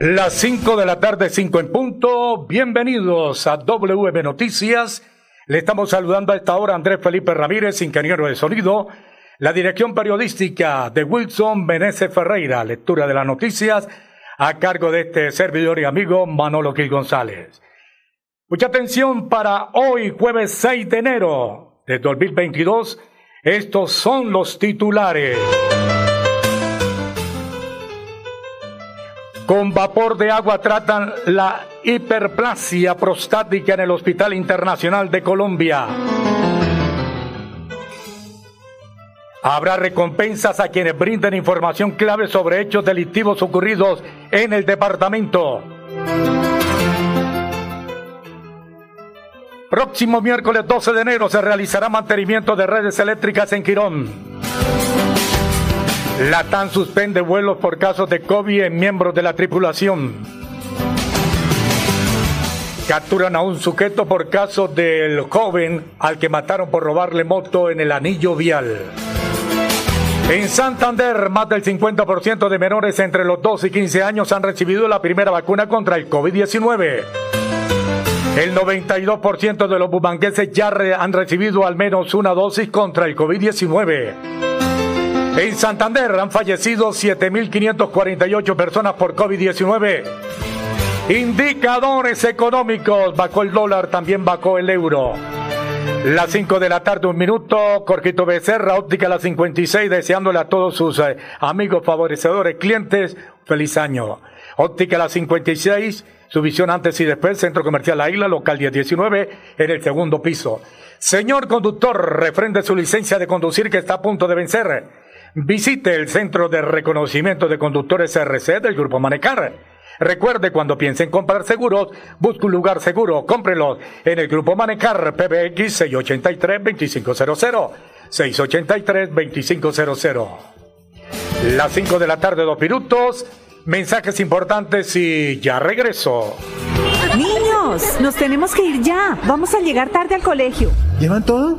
Las 5 de la tarde, 5 en punto. Bienvenidos a WM Noticias. Le estamos saludando a esta hora Andrés Felipe Ramírez, ingeniero de sonido. La dirección periodística de Wilson Meneses Ferreira. Lectura de las noticias a cargo de este servidor y amigo Manolo Gil González. Mucha atención para hoy, jueves 6 de enero de 2022. Estos son los titulares. Con vapor de agua tratan la hiperplasia prostática en el Hospital Internacional de Colombia. Habrá recompensas a quienes brinden información clave sobre hechos delictivos ocurridos en el departamento. Próximo miércoles 12 de enero se realizará mantenimiento de redes eléctricas en Quirón. La TAN suspende vuelos por casos de COVID en miembros de la tripulación. Capturan a un sujeto por caso del joven al que mataron por robarle moto en el anillo vial. En Santander, más del 50% de menores entre los 2 y 15 años han recibido la primera vacuna contra el COVID-19. El 92% de los bumangueses ya han recibido al menos una dosis contra el COVID-19. En Santander han fallecido 7.548 personas por COVID-19. Indicadores económicos, bajó el dólar, también bajó el euro. Las 5 de la tarde, un minuto, Corquito Becerra, óptica la 56, deseándole a todos sus eh, amigos favorecedores, clientes, feliz año. Óptica la 56, su visión antes y después, Centro Comercial La Isla, local 1019, en el segundo piso. Señor conductor, refrende su licencia de conducir que está a punto de vencer. Visite el Centro de Reconocimiento de Conductores RC del Grupo Manecar. Recuerde, cuando piense en comprar seguros, busque un lugar seguro, cómprelos en el Grupo Manecar PBX 683-2500. 683-2500. Las 5 de la tarde, dos minutos. Mensajes importantes y ya regreso. Niños, nos tenemos que ir ya. Vamos a llegar tarde al colegio. ¿Llevan todo?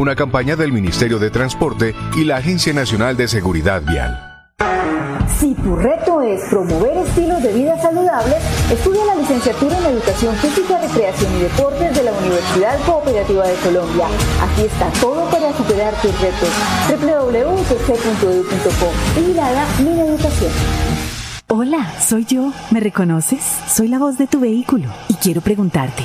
Una campaña del Ministerio de Transporte y la Agencia Nacional de Seguridad Vial. Si tu reto es promover estilos de vida saludables, estudia la licenciatura en Educación Física, Recreación y Deportes de la Universidad Cooperativa de Colombia. Aquí está todo para superar tus retos. www.cc.edu.co Vigilada Mi Educación. Hola, soy yo. ¿Me reconoces? Soy la voz de tu vehículo y quiero preguntarte,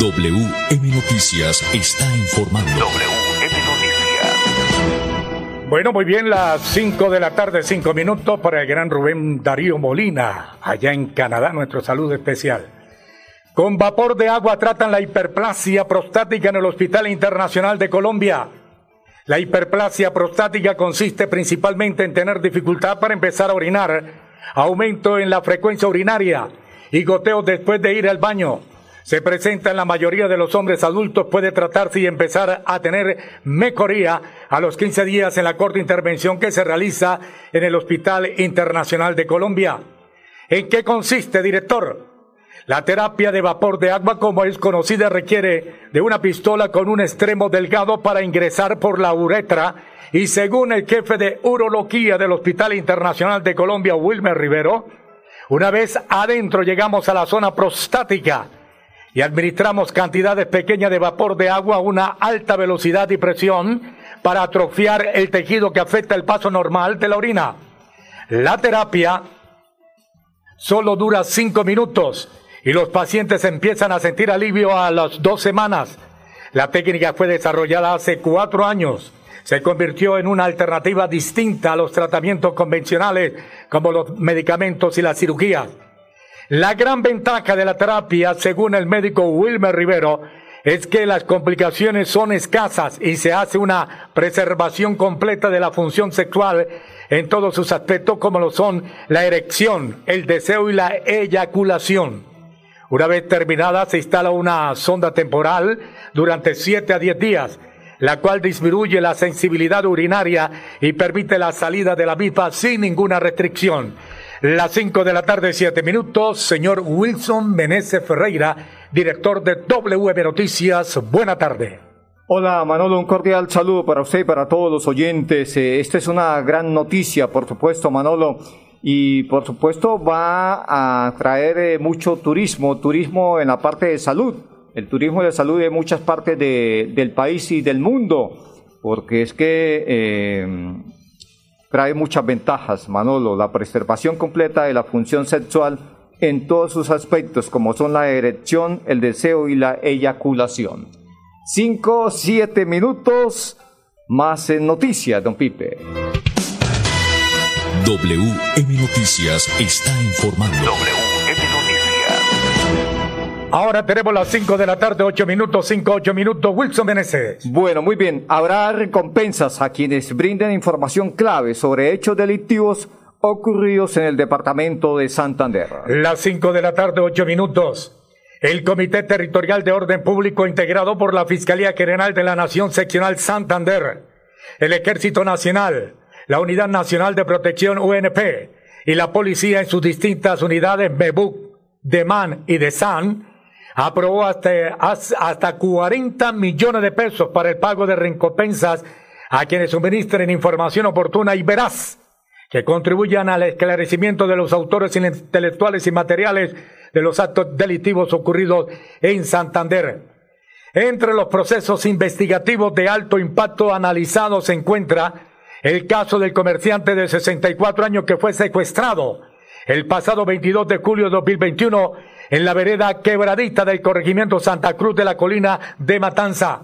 WM Noticias está informando. WM Noticias. Bueno, muy bien, las 5 de la tarde, 5 minutos para el gran Rubén Darío Molina, allá en Canadá, nuestro saludo especial. Con vapor de agua tratan la hiperplasia prostática en el Hospital Internacional de Colombia. La hiperplasia prostática consiste principalmente en tener dificultad para empezar a orinar, aumento en la frecuencia urinaria y goteos después de ir al baño se presenta en la mayoría de los hombres adultos, puede tratarse y empezar a tener mejoría a los 15 días en la corta intervención que se realiza en el Hospital Internacional de Colombia. ¿En qué consiste, director? La terapia de vapor de agua, como es conocida, requiere de una pistola con un extremo delgado para ingresar por la uretra y según el jefe de urología del Hospital Internacional de Colombia, Wilmer Rivero, una vez adentro llegamos a la zona prostática y administramos cantidades pequeñas de vapor de agua a una alta velocidad y presión para atrofiar el tejido que afecta el paso normal de la orina. La terapia solo dura cinco minutos y los pacientes empiezan a sentir alivio a las dos semanas. La técnica fue desarrollada hace cuatro años. Se convirtió en una alternativa distinta a los tratamientos convencionales como los medicamentos y la cirugía. La gran ventaja de la terapia, según el médico Wilmer Rivero, es que las complicaciones son escasas y se hace una preservación completa de la función sexual en todos sus aspectos como lo son la erección, el deseo y la eyaculación. Una vez terminada se instala una sonda temporal durante 7 a 10 días, la cual disminuye la sensibilidad urinaria y permite la salida de la misma sin ninguna restricción. Las 5 de la tarde, 7 minutos. Señor Wilson Meneses Ferreira, director de WM Noticias. Buena tarde. Hola Manolo, un cordial saludo para usted y para todos los oyentes. Eh, esta es una gran noticia, por supuesto, Manolo. Y por supuesto va a traer eh, mucho turismo, turismo en la parte de salud, el turismo de salud de muchas partes de, del país y del mundo, porque es que eh, trae muchas ventajas, Manolo, la preservación completa de la función sexual en todos sus aspectos, como son la erección, el deseo y la eyaculación. Cinco, siete minutos más en noticias, don Pipe. WM Noticias está informando. Ahora tenemos las 5 de la tarde, 8 minutos, 5, 8 minutos. Wilson Meneses. Bueno, muy bien. Habrá recompensas a quienes brinden información clave sobre hechos delictivos ocurridos en el departamento de Santander. Las 5 de la tarde, 8 minutos. El Comité Territorial de Orden Público integrado por la Fiscalía General de la Nación Seccional Santander, el Ejército Nacional, la Unidad Nacional de Protección UNP y la Policía en sus distintas unidades MEBUC, DEMAN y DESAN aprobó hasta, hasta 40 millones de pesos para el pago de recompensas a quienes suministren información oportuna y veraz que contribuyan al esclarecimiento de los autores intelectuales y materiales de los actos delictivos ocurridos en Santander. Entre los procesos investigativos de alto impacto analizados se encuentra el caso del comerciante de 64 años que fue secuestrado el pasado 22 de julio de 2021 en la vereda quebradita del corregimiento Santa Cruz de la Colina de Matanza.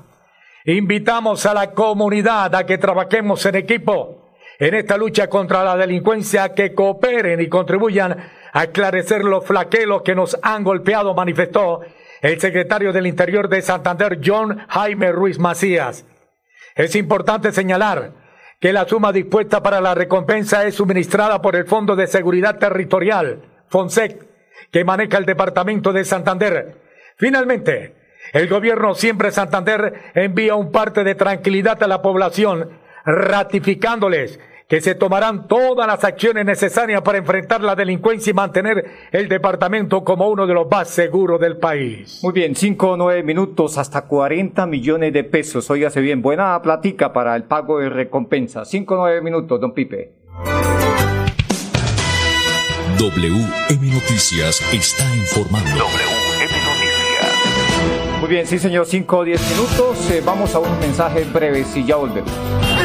Invitamos a la comunidad a que trabajemos en equipo en esta lucha contra la delincuencia, que cooperen y contribuyan a esclarecer los flaquelos que nos han golpeado, manifestó el secretario del Interior de Santander, John Jaime Ruiz Macías. Es importante señalar que la suma dispuesta para la recompensa es suministrada por el Fondo de Seguridad Territorial, FONSEC, que maneja el Departamento de Santander. Finalmente, el gobierno siempre Santander envía un parte de tranquilidad a la población, ratificándoles que se tomarán todas las acciones necesarias para enfrentar la delincuencia y mantener el departamento como uno de los más seguros del país. Muy bien, cinco o nueve minutos, hasta 40 millones de pesos. Óigase bien, buena platica para el pago de recompensa. Cinco o nueve minutos, don Pipe. WM Noticias está informando. Muy bien, sí señor, 5 o 10 minutos. Eh, vamos a un mensaje breve y ya volvemos.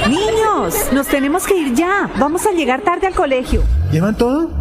Niños, nos tenemos que ir ya. Vamos a llegar tarde al colegio. ¿Llevan todo?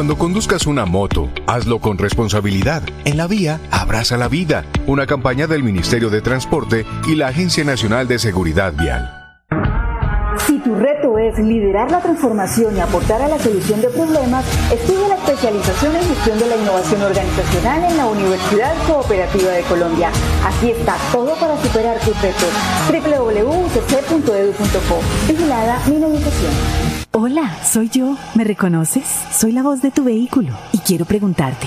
Cuando conduzcas una moto, hazlo con responsabilidad. En la vía, abraza la vida. Una campaña del Ministerio de Transporte y la Agencia Nacional de Seguridad Vial. Si tu reto es liderar la transformación y aportar a la solución de problemas, estudia la especialización en gestión de la innovación organizacional en la Universidad Cooperativa de Colombia. Aquí está todo para superar tus retos. www.ucc.edu.co. Vigilada mi Educación. Hola, soy yo. ¿Me reconoces? Soy la voz de tu vehículo y quiero preguntarte,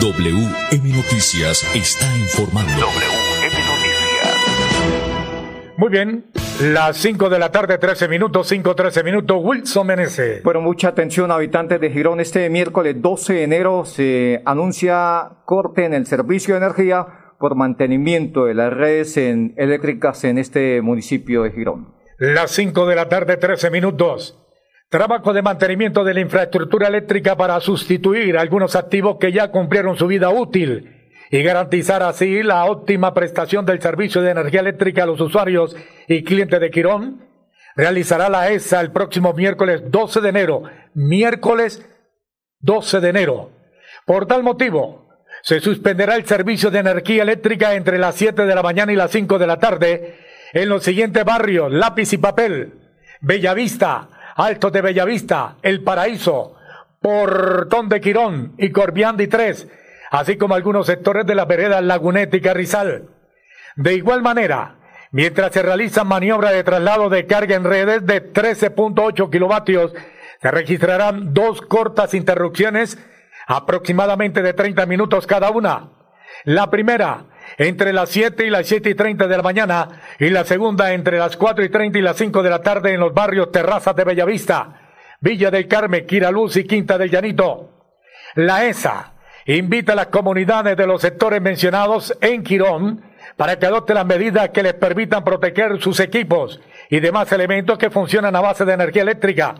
WM Noticias está informando. Muy bien, las 5 de la tarde, 13 minutos, 5, 13 minutos, Wilson Menezes. Bueno, mucha atención, habitantes de Girón. Este miércoles 12 de enero se anuncia corte en el servicio de energía por mantenimiento de las redes en- eléctricas en este municipio de Girón. Las 5 de la tarde, 13 minutos. Trabajo de mantenimiento de la infraestructura eléctrica para sustituir algunos activos que ya cumplieron su vida útil y garantizar así la óptima prestación del servicio de energía eléctrica a los usuarios y clientes de Quirón. Realizará la ESA el próximo miércoles 12 de enero. Miércoles 12 de enero. Por tal motivo, se suspenderá el servicio de energía eléctrica entre las 7 de la mañana y las 5 de la tarde en los siguientes barrios, Lápiz y Papel, Bellavista, Alto de Bellavista, El Paraíso, Portón de Quirón y Corbiandi 3, así como algunos sectores de la vereda Laguneta y Carrizal. De igual manera, mientras se realizan maniobras de traslado de carga en redes de 13.8 kilovatios, se registrarán dos cortas interrupciones aproximadamente de 30 minutos cada una. La primera, entre las 7 y las 7 y 30 de la mañana, y la segunda entre las 4 y 30 y las 5 de la tarde en los barrios Terrazas de Bellavista, Villa del Carmen, Quiraluz y Quinta del Llanito. La ESA invita a las comunidades de los sectores mencionados en Quirón para que adopten las medidas que les permitan proteger sus equipos y demás elementos que funcionan a base de energía eléctrica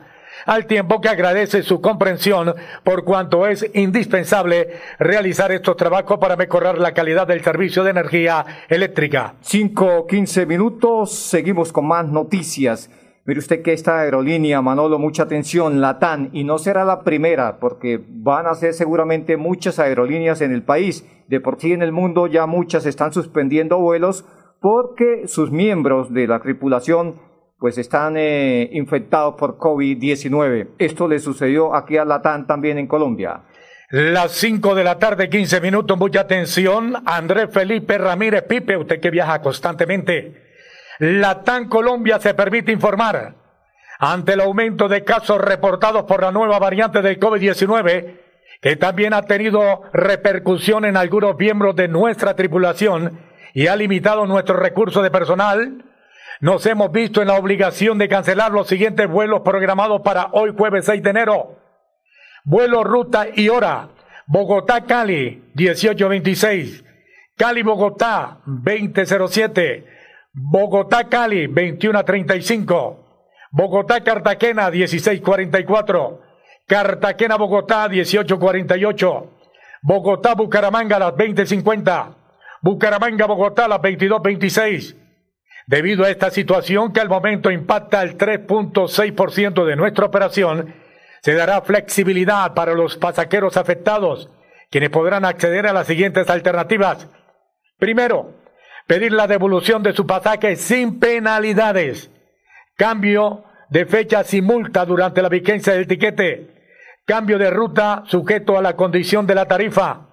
al tiempo que agradece su comprensión por cuanto es indispensable realizar estos trabajos para mejorar la calidad del servicio de energía eléctrica. Cinco, quince minutos, seguimos con más noticias. Mire usted que esta aerolínea, Manolo, mucha atención, Latán, y no será la primera, porque van a ser seguramente muchas aerolíneas en el país. De por sí en el mundo ya muchas están suspendiendo vuelos porque sus miembros de la tripulación pues están eh, infectados por COVID-19. Esto le sucedió aquí a Latán también en Colombia. Las 5 de la tarde, 15 minutos, mucha atención. Andrés Felipe Ramírez Pipe, usted que viaja constantemente. Latán Colombia se permite informar. Ante el aumento de casos reportados por la nueva variante del COVID-19, que también ha tenido repercusión en algunos miembros de nuestra tripulación y ha limitado nuestro recurso de personal, nos hemos visto en la obligación de cancelar los siguientes vuelos programados para hoy jueves 6 de enero. Vuelo, ruta y hora. Bogotá-Cali, 1826. Cali-Bogotá, 2007. Bogotá-Cali, 2135. Bogotá-Cartagena, 1644. Cartagena-Bogotá, 1848. Bogotá-Bucaramanga, las 2050. Bucaramanga-Bogotá, las 2226. Debido a esta situación que al momento impacta el 3.6% de nuestra operación, se dará flexibilidad para los pasajeros afectados, quienes podrán acceder a las siguientes alternativas. Primero, pedir la devolución de su pasaje sin penalidades. Cambio de fecha sin multa durante la vigencia del tiquete. Cambio de ruta sujeto a la condición de la tarifa.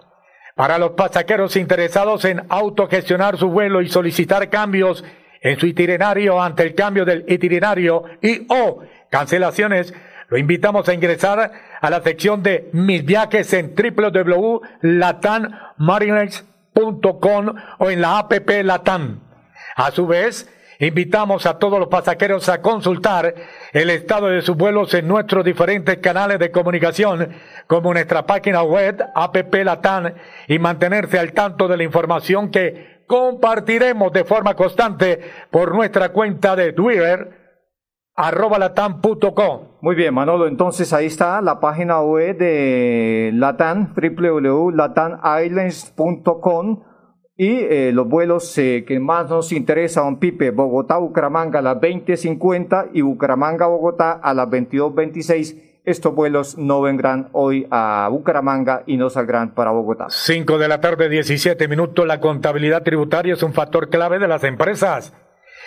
Para los pasajeros interesados en autogestionar su vuelo y solicitar cambios en su itinerario ante el cambio del itinerario y o cancelaciones, lo invitamos a ingresar a la sección de mis viajes en www.latanmariners.com o en la app Latam. A su vez, invitamos a todos los pasajeros a consultar el estado de sus vuelos en nuestros diferentes canales de comunicación, como nuestra página web, app Latam, y mantenerse al tanto de la información que compartiremos de forma constante por nuestra cuenta de Twitter, arroba latam.com. Muy bien, Manolo, entonces ahí está la página web de Latam, www.latanislands.com y eh, los vuelos eh, que más nos interesan, Pipe, Bogotá-Bucaramanga a las 20.50 y Bucaramanga-Bogotá a las 22.26 estos vuelos no vendrán hoy a Bucaramanga y no saldrán para Bogotá. 5 de la tarde, 17 minutos. La contabilidad tributaria es un factor clave de las empresas.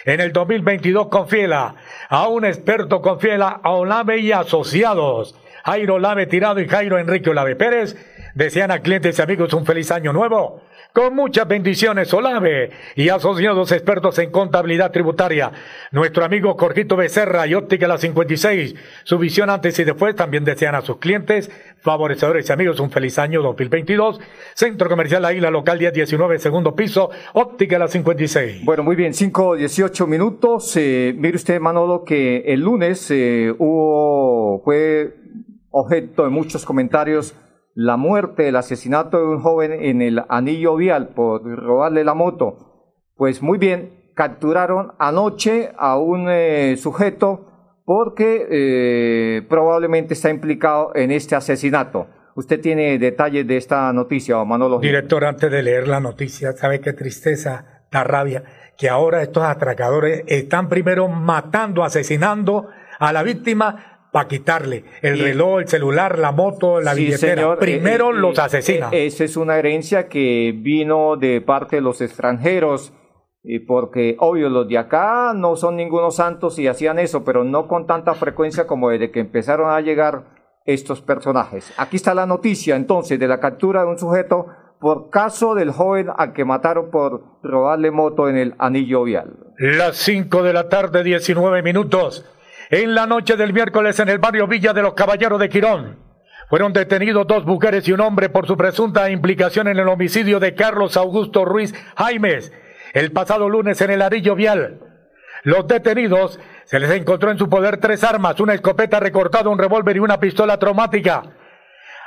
En el 2022 confiela a un experto confiela a Olave y asociados. Jairo Olave Tirado y Jairo Enrique Olave Pérez desean a clientes y amigos un feliz año nuevo con muchas bendiciones, Olave y asociados expertos en contabilidad tributaria. Nuestro amigo Corjito Becerra y Óptica La 56. Su visión antes y después también desean a sus clientes, favorecedores y amigos un feliz año 2022. Centro Comercial La Isla Local 1019, segundo piso, Óptica La 56. Bueno, muy bien, 5, 18 minutos. Eh, mire usted, Manolo, que el lunes eh, hubo, fue objeto de muchos comentarios la muerte, el asesinato de un joven en el anillo vial por robarle la moto. Pues muy bien, capturaron anoche a un eh, sujeto porque eh, probablemente está implicado en este asesinato. Usted tiene detalles de esta noticia, Manolo. Director, antes de leer la noticia, ¿sabe qué tristeza, da rabia? Que ahora estos atracadores están primero matando, asesinando a la víctima para quitarle el reloj, el celular, la moto, la billetera. Primero eh, eh, los eh, asesina. esa es una herencia que vino de parte de los extranjeros, y porque obvio los de acá no son ningunos santos y hacían eso, pero no con tanta frecuencia como desde que empezaron a llegar estos personajes. Aquí está la noticia entonces de la captura de un sujeto por caso del joven al que mataron por robarle moto en el anillo vial. Las 5 de la tarde, 19 minutos. En la noche del miércoles en el barrio Villa de los Caballeros de Quirón. Fueron detenidos dos mujeres y un hombre por su presunta implicación en el homicidio de Carlos Augusto Ruiz Jaimes el pasado lunes en el Arillo Vial. Los detenidos se les encontró en su poder tres armas, una escopeta recortada, un revólver y una pistola traumática.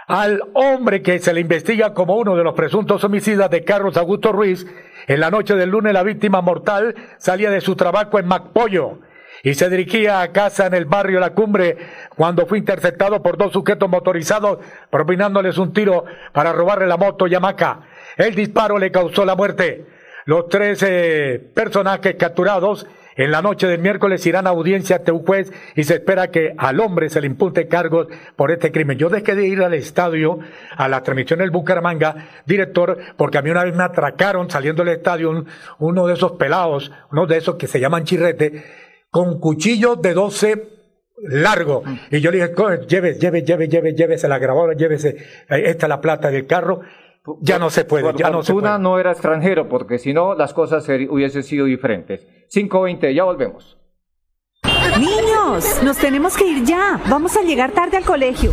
Al hombre que se le investiga como uno de los presuntos homicidas de Carlos Augusto Ruiz, en la noche del lunes la víctima mortal salía de su trabajo en Macpollo y se dirigía a casa en el barrio La Cumbre cuando fue interceptado por dos sujetos motorizados propinándoles un tiro para robarle la moto Yamaca. El disparo le causó la muerte. Los tres eh, personajes capturados en la noche del miércoles irán a audiencia ante un juez y se espera que al hombre se le impute cargos por este crimen. Yo dejé de ir al estadio, a la transmisión del Bucaramanga, director, porque a mí una vez me atracaron saliendo del estadio uno de esos pelados, uno de esos que se llaman chirrete, con cuchillos de 12 largo. Y yo le dije, lleve, lleve, lleve, lleve, llévese la grabadora, llévese, eh, esta es la plata del carro. Ya no se puede, ya no se puede. no era extranjero, porque si no, las cosas hubiesen sido diferentes. 5.20, ya volvemos. Niños, nos tenemos que ir ya. Vamos a llegar tarde al colegio.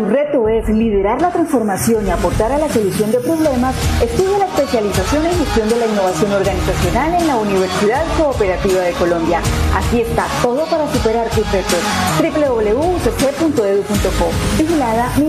Tu reto es liderar la transformación y aportar a la solución de problemas, estudia la especialización en gestión de la innovación organizacional en la Universidad Cooperativa de Colombia. Aquí está todo para superar tus retos. www.ucc.edu.co. Vigilada mi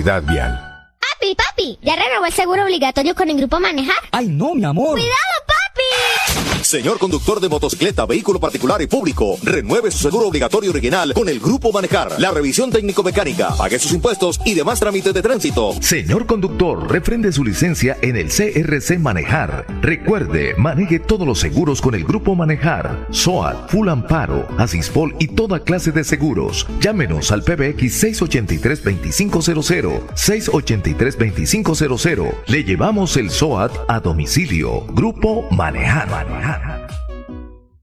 Vial. Papi, papi, ¿ya renovó el seguro obligatorio con el grupo Manejar? Ay, no, mi amor. ¡Cuidado, Señor conductor de motocicleta, vehículo particular y público, renueve su seguro obligatorio original con el Grupo Manejar. La revisión técnico-mecánica, pague sus impuestos y demás trámites de tránsito. Señor conductor, refrende su licencia en el CRC Manejar. Recuerde, maneje todos los seguros con el Grupo Manejar. SOAT, Full Amparo, Asispol y toda clase de seguros. Llámenos al PBX 683-2500. 683-2500. Le llevamos el SOAT a domicilio. Grupo Manejar. Manhattan.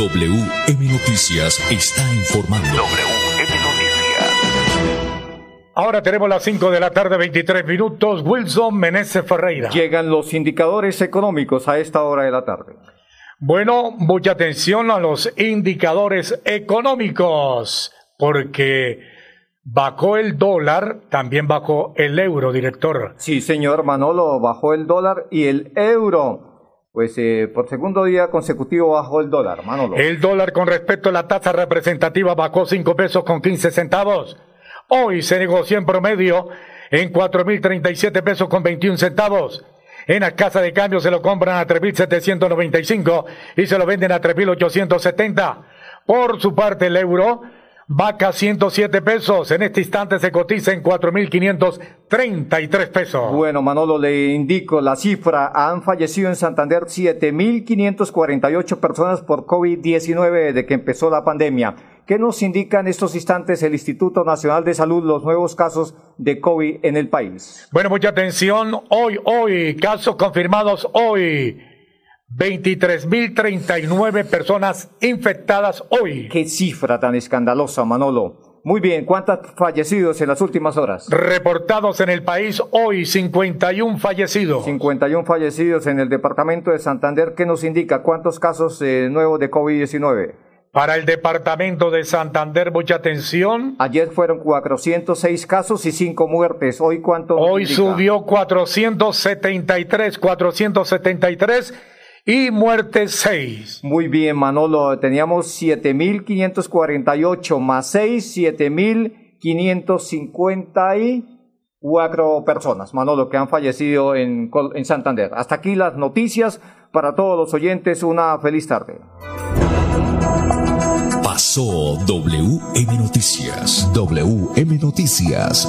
WM Noticias está informando. WM Noticias. Ahora tenemos las 5 de la tarde, 23 minutos. Wilson Meneses Ferreira. Llegan los indicadores económicos a esta hora de la tarde. Bueno, mucha atención a los indicadores económicos, porque bajó el dólar, también bajó el euro, director. Sí, señor Manolo, bajó el dólar y el euro. Pues eh, por segundo día consecutivo bajó el dólar, Manolo. El dólar con respecto a la tasa representativa bajó 5 pesos con 15 centavos. Hoy se negoció en promedio en 4.037 pesos con 21 centavos. En la casa de cambio se lo compran a 3.795 y se lo venden a 3.870. Por su parte, el euro Vaca 107 pesos, en este instante se cotiza en 4.533 pesos. Bueno, Manolo, le indico la cifra. Han fallecido en Santander 7.548 personas por COVID-19 desde que empezó la pandemia. ¿Qué nos indica en estos instantes el Instituto Nacional de Salud los nuevos casos de COVID en el país? Bueno, mucha atención. Hoy, hoy, casos confirmados hoy. 23.039 personas infectadas hoy. Qué cifra tan escandalosa, Manolo. Muy bien, ¿cuántos fallecidos en las últimas horas? Reportados en el país hoy, 51 fallecidos. 51 fallecidos en el departamento de Santander. ¿Qué nos indica? ¿Cuántos casos eh, nuevos de COVID-19? Para el departamento de Santander, mucha atención. Ayer fueron 406 casos y 5 muertes. ¿Hoy cuánto? Hoy subió 473, 473 y muerte 6. Muy bien, Manolo. Teníamos 7.548 más 6, 7.554 personas, Manolo, que han fallecido en, en Santander. Hasta aquí las noticias. Para todos los oyentes, una feliz tarde. Pasó WM Noticias. WM Noticias.